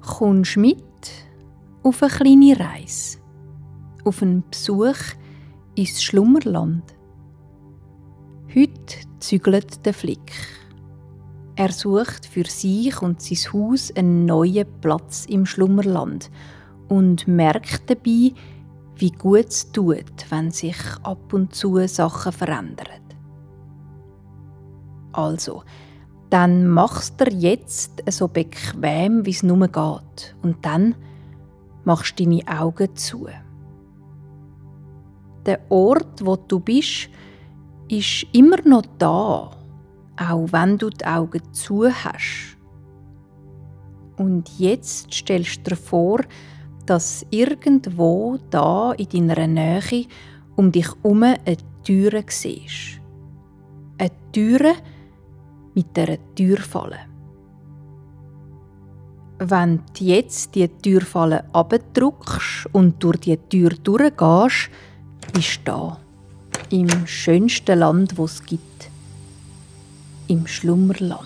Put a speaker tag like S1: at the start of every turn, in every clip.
S1: kommst mit auf eine kleine Reise, auf einen Besuch ins Schlummerland. Heute zügelt der Flick. Er sucht für sich und sein Haus einen neuen Platz im Schlummerland und merkt dabei, wie gut es tut, wenn sich ab und zu Sachen verändern. Also, dann machst du jetzt so bequem, wie es nur geht. Und dann machst du deine Augen zu. Der Ort, wo du bist, ist immer noch da, auch wenn du die Augen zu hast. Und jetzt stellst du dir vor, dass irgendwo da in deiner Nähe um dich herum eine Türe siehst. Eine Türe mit einer Türfalle. Wenn du jetzt die Türfalle abdrückst und durch die Tür durchgehst, bist du da. Im schönsten Land, wo es gibt. Im Schlummerland.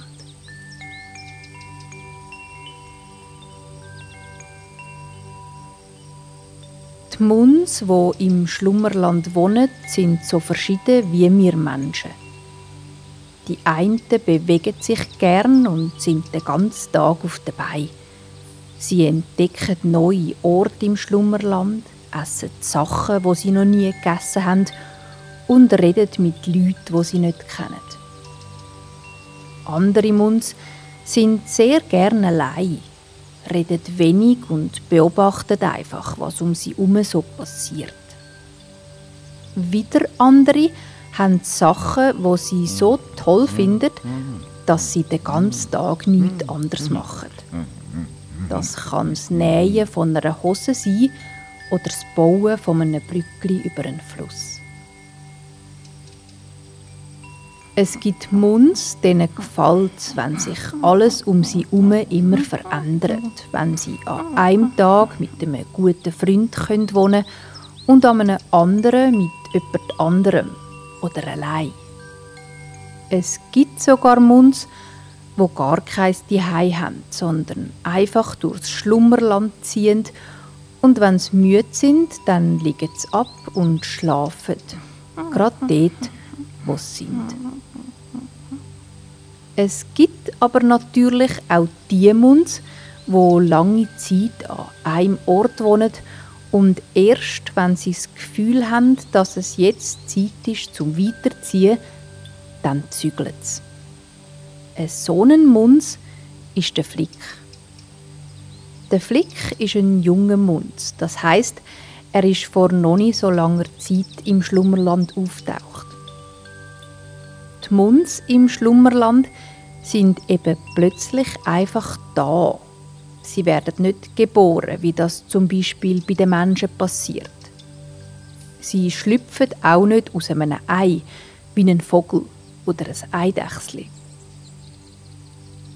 S1: Die Muns, wo im Schlummerland wohnen, sind so verschieden wie wir Menschen. Die einen bewegen sich gern und sind den ganzen Tag auf der Beine. Sie entdecken neue Orte im Schlummerland, essen Sachen, wo sie noch nie gegessen haben und reden mit Leuten, die sie nicht kennen. Andere Muns sind sehr gerne allein redet wenig und beobachtet einfach, was um sie herum so passiert. Wieder andere haben Sachen, wo sie so toll finden, dass sie den ganzen Tag nichts anderes machen. Das kann das Nähen von einer Hose sein oder das Bauen von einem Brückli über einen Fluss. Es gibt Muns, denen gefällt wenn sich alles um sie herum immer verändert. Wenn sie an einem Tag mit einem guten Freund können wohnen und an einem anderen mit jemand anderem oder allein. Es gibt sogar Muns, wo gar kein Zuhause haben, sondern einfach durchs Schlummerland ziehen und wenn sie müde sind, dann liegen sie ab und schlafen. Gerade dort, wo sie sind. Es gibt aber natürlich auch die Munds, wo lange Zeit an einem Ort wohnen und erst wenn sie das Gefühl haben, dass es jetzt Zeit ist zum Weiterziehen, dann zügeln sie. Ein Sonnenmunz ist der Flick. Der Flick ist ein junger Munz, das heißt, er ist vor noch nicht so langer Zeit im Schlummerland auftaucht. Die Munds im Schlummerland sind eben plötzlich einfach da. Sie werden nicht geboren, wie das zum Beispiel bei den Menschen passiert. Sie schlüpfen auch nicht aus einem Ei, wie ein Vogel oder ein Eidechsli.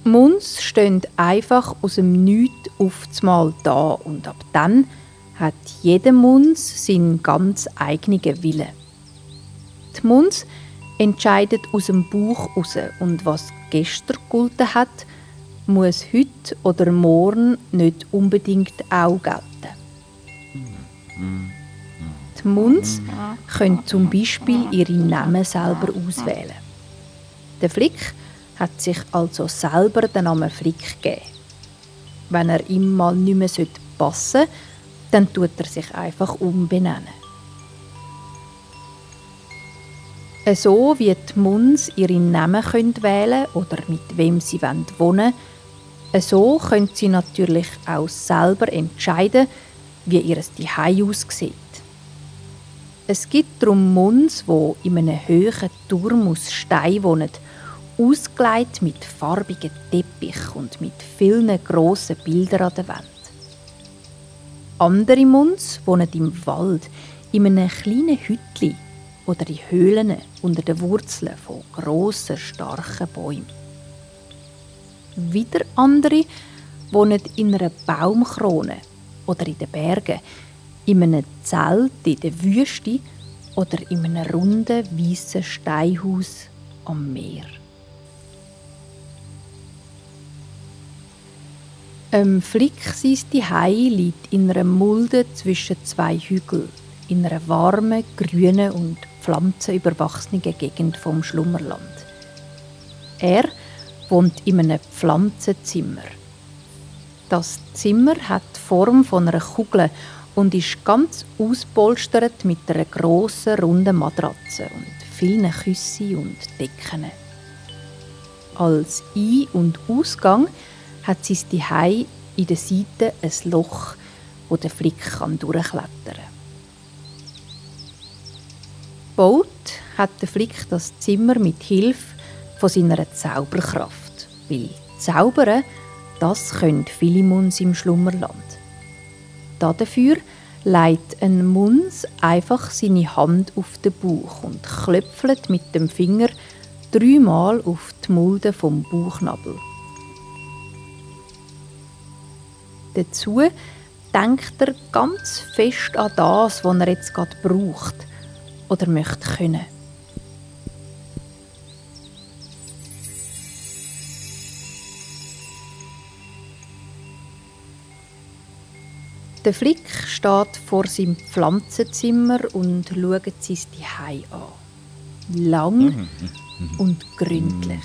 S1: Muns stehen einfach aus dem Nichts Mal da und ab dann hat jeder Muns seinen ganz eigenen Willen. Die Muns entscheidet aus dem Bauch raus und was gestern gegolten hat, muss heute oder morgen nicht unbedingt auch gelten. Die Munds können zum Beispiel ihre Namen selber auswählen. Der Flick hat sich also selber den Namen Flick gegeben. Wenn er ihm mal nicht mehr passen sollte, dann tut er sich einfach umbenennen. So wie die Muns ihre Namen wählen können oder mit wem sie wohnen wollen, so können sie natürlich auch selber entscheiden, wie ihr Zuhause aussieht. Es gibt darum Muns, wo in einem hohen Turm aus Stein wohnen, ausgelegt mit farbigen Teppich und mit vielen grossen Bildern an der Wand. Andere Muns wohnen im Wald, in einem kleinen Hütchen oder in Höhlen unter den Wurzeln von grossen, starken Bäumen. Wieder andere wohnen in einer Baumkrone oder in den Bergen, in einem Zelt in der Wüste oder in einem runden, weißen Steinhaus am Meer. Ähm, Flick sein Zuhause liegt in einer Mulde zwischen zwei Hügeln, in einer warmen, grünen und pflanzenüberwachsenen Gegend vom Schlummerland. Er wohnt in einem Pflanzenzimmer. Das Zimmer hat die Form von einer Kugel und ist ganz auspolstert mit einer grossen, runden Matratze und vielen Küssen und Decken. Als Ein- und Ausgang hat sie Zuhause in der Seite ein Loch, wo der Flick kann durchklettern kann. Baut hat der Flick das Zimmer mit Hilfe von seiner Zauberkraft, weil Zaubern, das können viele Muns im Schlummerland. Dafür legt ein Muns einfach seine Hand auf den Bauch und klöpfelt mit dem Finger dreimal auf die Mulde vom Bauchnabel. Dazu denkt er ganz fest an das, was er jetzt gerade braucht oder möchte können. Der Flick steht vor seinem Pflanzenzimmer und schaut sein Zuhause an. Lang mhm und gründlich.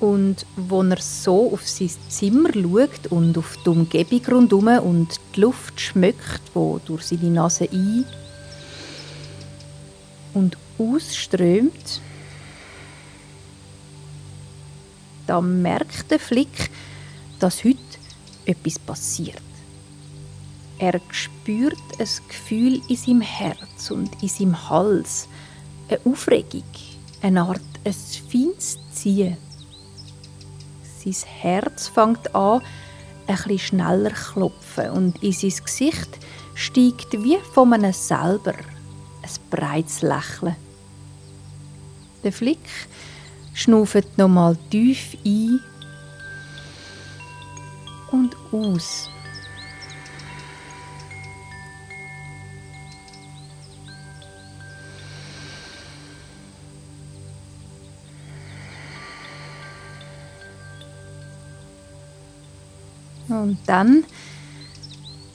S1: Und wenn er so auf sein Zimmer schaut und auf die Umgebung rundherum und die Luft schmeckt, wo durch seine Nase ein und ausströmt, dann merkt der Flick, dass heute etwas passiert. Er spürt ein Gefühl in seinem Herz und in seinem Hals, eine Aufregung eine Art ein feines Ziehen. Sein Herz fängt an, ein bisschen schneller klopfen und in sein Gesicht steigt wie von einem selber ein breites Lächeln. Der Flick schnauft nochmal tief ein und aus. Und dann,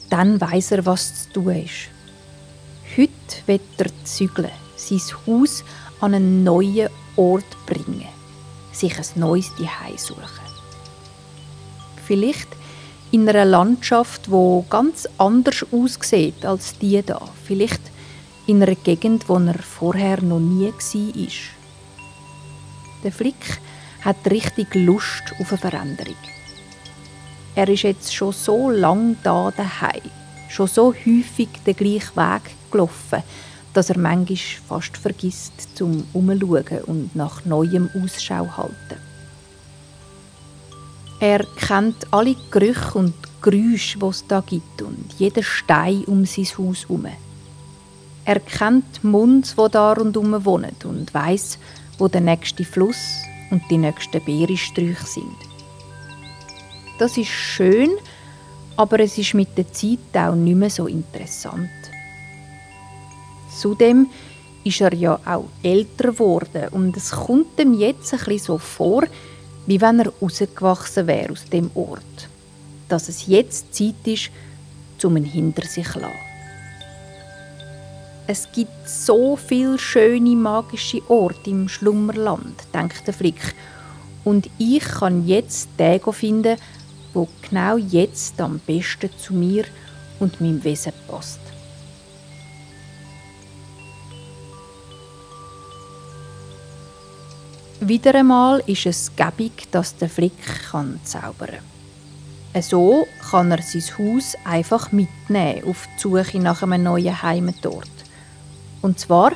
S1: dann weiß er, was zu tun ist. Heute wird er zügeln, sein Haus an einen neuen Ort bringen, sich ein neues Zuhause suchen. Vielleicht in einer Landschaft, wo ganz anders aussieht als die da. Vielleicht in einer Gegend, wo er vorher noch nie war. Der Flick hat richtig Lust auf eine Veränderung. Er ist jetzt schon so lang da daheim, schon so häufig den gleichen Weg gelaufen, dass er manchmal fast vergisst zum Umschauen und nach neuem Ausschau halten. Er kennt alle Gerüche und Geräusche, die es da gibt und jeden Stein um sein Haus herum. Er kennt die Munds, die da rundherum wohnen und weiß, wo der nächste Fluss und die nächsten Beerensträuche sind. Das ist schön, aber es ist mit der Zeit auch nicht mehr so interessant. Zudem ist er ja auch älter geworden und es kommt ihm jetzt ein bisschen so vor, wie wenn er rausgewachsen wäre aus dem Ort. Dass es jetzt Zeit ist, um ihn hinter sich zu lassen. Es gibt so viele schöne magische Orte im Schlummerland, denkt der Flick. Und ich kann jetzt den finden, wo genau jetzt am besten zu mir und meinem Wesen passt. Wieder einmal ist es gäbig, dass der Flick kann zaubern kann. So kann er sein Haus einfach mitnehmen auf die Suche nach einem neuen Heimatort. Und zwar,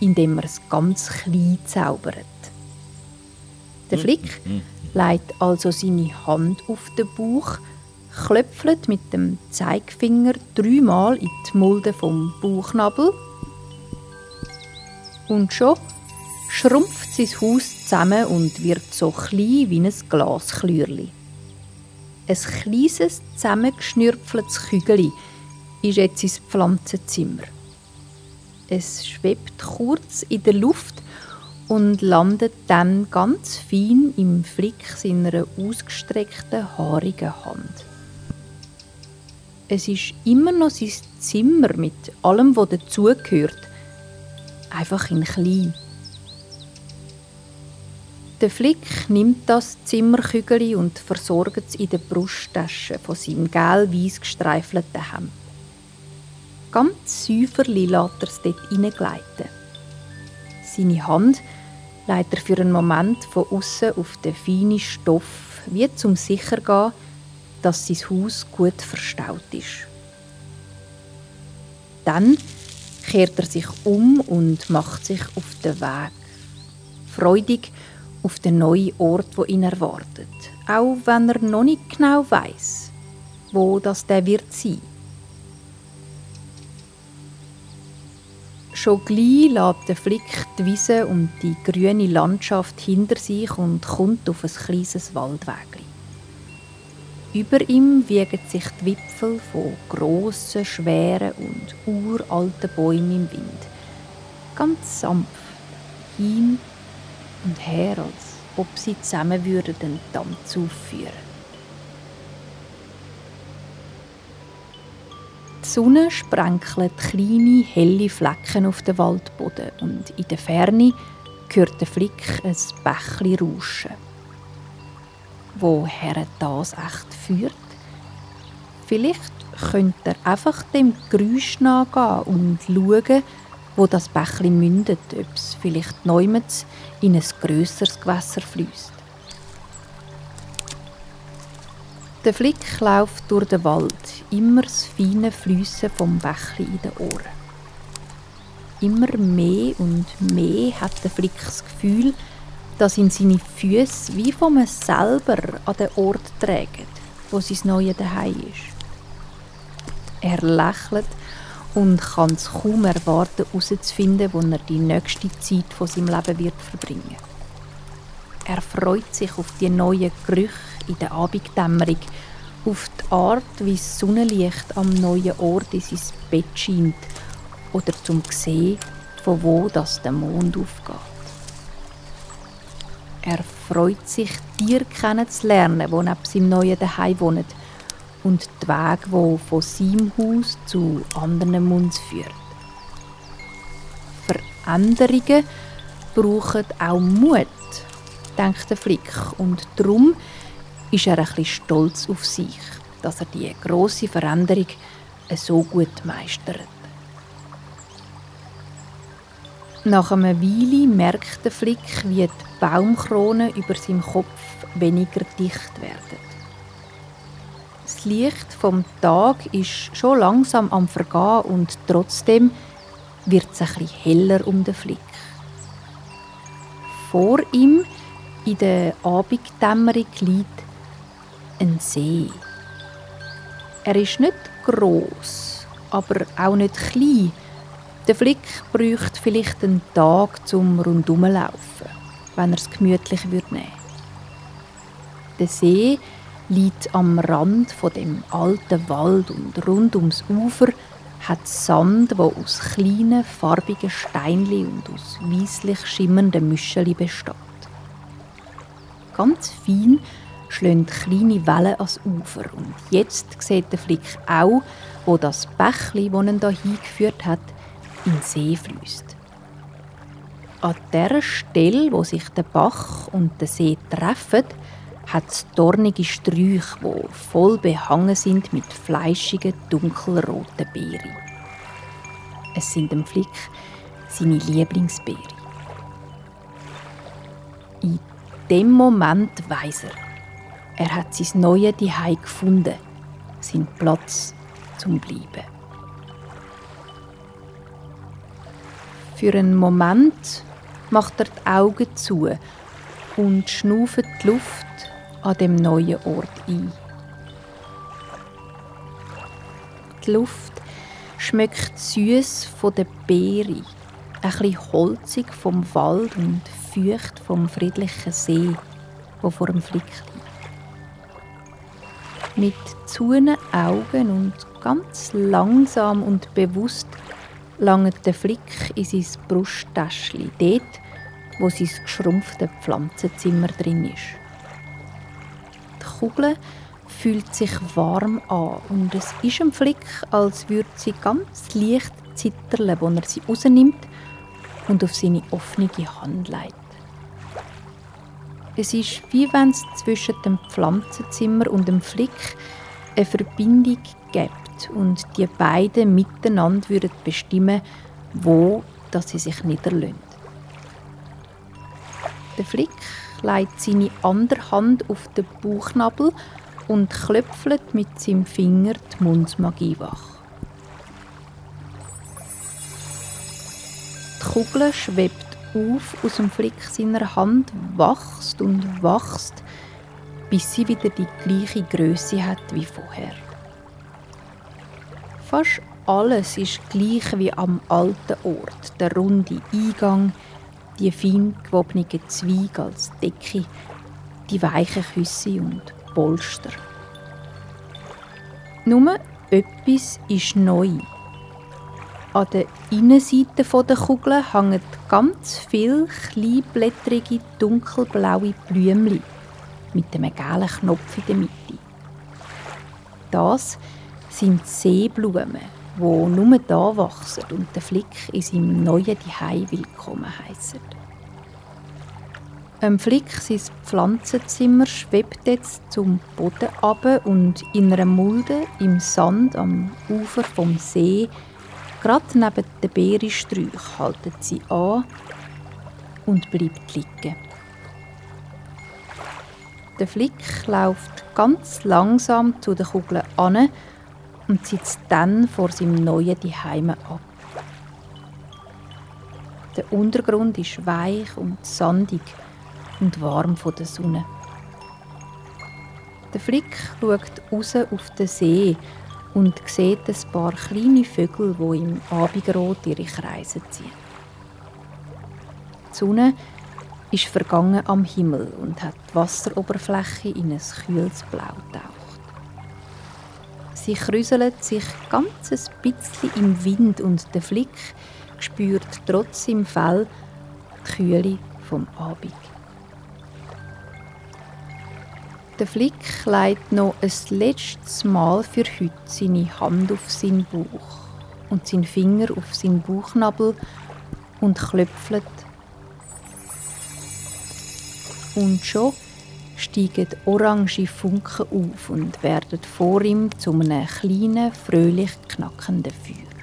S1: indem er es ganz klein zaubert. Der Flick mhm legt also seine Hand auf den Bauch, klöpfelt mit dem Zeigefinger dreimal in die Mulde vom Bauchnabel und schon schrumpft sein Haus zusammen und wird so klein wie ein Glasklürli. Ein kleines, zusammengeschnürpfeltes Kügeli ist jetzt ins Pflanzenzimmer. Es schwebt kurz in der Luft und landet dann ganz fein im Flick seiner ausgestreckten, haarigen Hand. Es ist immer noch sein Zimmer mit allem, was dazugehört, einfach in klein. Der Flick nimmt das Zimmerkügel und versorgt es in der Brusttasche von seinem gelb-weiß gestreifelten Hemd. Ganz säuferli lässt er es dort hineingleiten. Seine Hand legt er für einen Moment von außen auf den feinen Stoff, wie zum sicher gehen, dass sein Haus gut verstaut ist. Dann kehrt er sich um und macht sich auf den Weg. Freudig auf den neuen Ort, wo ihn erwartet, auch wenn er noch nicht genau weiß, wo das der wird sein. Schon gleich lässt der Flick die Wiese und die grüne Landschaft hinter sich und kommt auf ein kleines Waldweg. Über ihm wiegen sich die Wipfel von grossen, schweren und uralten Bäumen im Wind. Ganz sanft, hin und her, als ob sie zusammen würden den Tanz aufführen. Die Sonne sprenkelt kleine, helle Flecken auf den Waldboden und in der Ferne hört der Flick ein Bächli rauschen. Woher das echt führt? Vielleicht könnte er einfach dem Geräusch nachgehen und schauen, wo das Bächli mündet, ob es vielleicht neumals in ein grösseres Gewässer fließt. Der Flick läuft durch den Wald, immer das feine Fliessen vom Bächli in den Ohren. Immer mehr und mehr hat der Flick das Gefühl, dass ihn seine Füße wie von ihm selber an den Ort tragen, wo sein neues Daheim ist. Er lächelt und kann es kaum erwarten, herauszufinden, wo er die nächste Zeit von seinem Leben wird verbringen. Er freut sich auf die neuen Gerüche in der Abenddämmerung, auf die Art, wie das Sonnenlicht am neuen Ort in sein Bett scheint oder zum sehen, von wo das der Mond aufgeht. Er freut sich, Tiere kennenzulernen, die neben seinem neuen Daheim wohnen und die Wege, die von seinem Haus zu anderen Munds führt. Veränderungen brauchen auch Mut, denkt der Flick, und darum ist er bisschen stolz auf sich, dass er die große Veränderung so gut meistert. Nach einer Weile merkt der Flick, wie die Baumkronen über seinem Kopf weniger dicht werden. Das Licht vom Tag ist schon langsam am Vergehen und trotzdem wird es bisschen heller um den Flick. Vor ihm in der Abenddämmerung liegt ein See. Er ist nicht groß, aber auch nicht klein der Flick bräuchte vielleicht einen Tag zum Rundumlaufen, wenn er es gemütlich würde. Der See liegt am Rand von dem alten Wald und rund ums Ufer hat Sand, wo aus kleinen farbigen Steinli und aus weißlich schimmernden Müscheli besteht. Ganz fein schlagen kleine Wellen ans Ufer und jetzt sieht der Flick auch, wo das Bächli, das ihn hier hingeführt hat, in den See fließt. An der Stelle, wo sich der Bach und der See treffen, hat es dornige Sträuche, die voll behangen sind mit fleischigen, dunkelroten Beeren. Es sind dem Flick seine Lieblingsbeere. In dem Moment weiß er, er hat sein neues Zuhause gefunden, seinen Platz zum Bleiben. Für einen Moment macht er die Augen zu und schnauft die Luft an dem neuen Ort ein. Die Luft schmeckt süß von der Beere, ein bisschen holzig vom Wald und feucht vom friedlichen See, wo vor dem Flick liegt. Mit zuenen Augen und ganz langsam und bewusst langt der Flick in sein Brusttäschchen. Dort wo sein geschrumpfte Pflanzenzimmer drin ist. Die Kugel fühlt sich warm an und es ist im Flick, als würde sie ganz leicht zittern, wenn er sie rausnimmt und auf seine offene Hand legt. Es ist wie wenn es zwischen dem Pflanzenzimmer und dem Flick eine Verbindung gibt und die beiden miteinander würden bestimmen, wo dass sie sich niederlösen. Der Flick legt seine andere Hand auf den Bauchnabel und klöpfelt mit seinem Finger die Mundsmagie wach. Die Kugel schwebt auf aus dem Flick seiner Hand, wächst und wächst, bis sie wieder die gleiche Größe hat wie vorher. Fast alles ist gleich wie am alten Ort. Der runde Eingang, die fein gewobenen Zweige als Decke, die weichen Küsse und Polster. Nur etwas ist neu. An der Innenseite der Kugel hängen ganz viele kleinblättrige, dunkelblaue Blümchen mit einem gelben Knopf in der Mitte. Das sind Seeblumen, die nur da wachsen und den Flick in seinem neuen Zuhause willkommen heissen. Ein Flick, sein Pflanzenzimmer, schwebt jetzt zum Boden ab und in einer Mulde im Sand am Ufer vom See Gerade neben den Beerensträuchen haltet sie an und bleibt liegen. Der Flick läuft ganz langsam zu den Kugeln an und sitzt dann vor seinem neuen Zuhause ab. Der Untergrund ist weich und sandig und warm von der Sonne. Der Flick schaut raus auf den See und sieht ein paar kleine Vögel, die im Abendrot ihre Kreise ziehen. Die Sonne ist vergangen am Himmel und hat die Wasseroberfläche in ein kühles Blau getaucht. Sie kräuselt sich ganz ein bisschen im Wind und der Flick spürt trotz im Fell die Kühle vom Abend. Der Flick legt noch ein letztes Mal für heute seine Hand auf seinen Bauch und seinen Finger auf seinen Bauchnabel und klöpfelt. Und schon steigen orange Funken auf und werden vor ihm zu einem kleinen, fröhlich knackenden Feuer.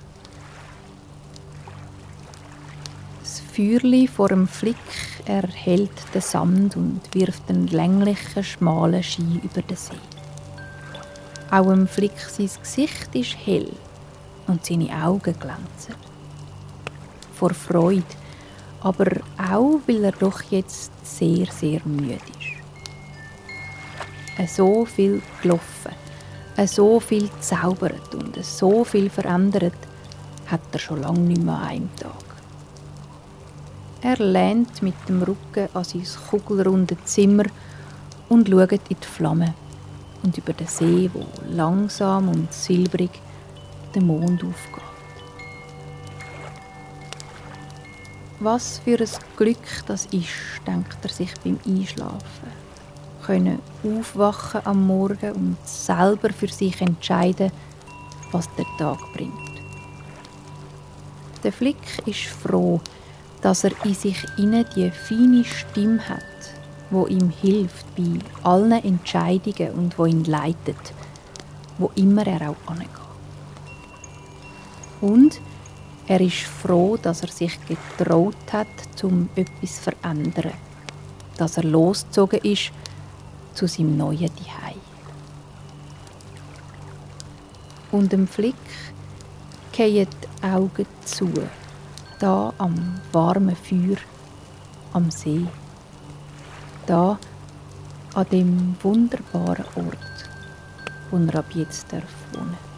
S1: Feuerli vor dem Flick erhält den Sand und wirft einen länglichen, schmalen Ski über den See. Auch dem Flick sein Gesicht ist hell und seine Augen glänzen. Vor Freude, aber auch, weil er doch jetzt sehr, sehr müde ist. So viel gelaufen, so viel zaubert und so viel verändert hat er schon lange nicht mehr an Tag. Er lehnt mit dem Rücken an sein kugelrunde Zimmer und schaut in die Flamme und über den See, wo langsam und silbrig der Mond aufgeht. Was für ein Glück das ist, denkt er sich beim Einschlafen. Können aufwachen am Morgen und selber für sich entscheiden, was der Tag bringt. Der Flick ist froh, dass er in sich inne die feine Stimme hat, wo ihm hilft bei allen Entscheidungen und wo ihn leitet, wo immer er auch angeht. Und er ist froh, dass er sich getraut hat, zum etwas zu verändern, dass er losgezogen ist zu seinem neuen Zuhause. Und dem Flick gehen die Augen zu da am warmen Feuer am See. Da an dem wunderbaren Ort, wo er ab jetzt darf wohnen Und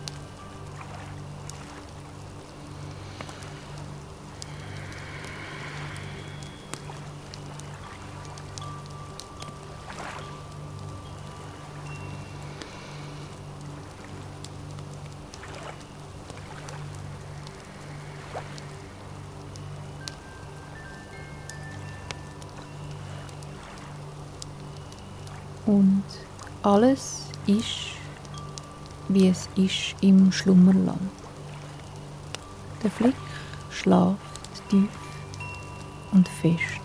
S1: alles ist, wie es ist im Schlummerland. Der Flick schlaft tief und fest.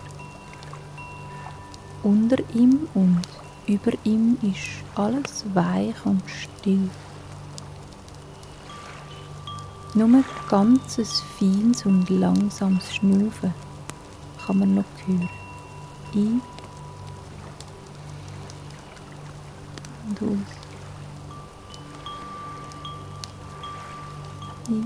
S1: Unter ihm und über ihm ist alles weich und still. Nur ganzes feines und langsames Schnaufen kann man noch hören. Ein задумалась. И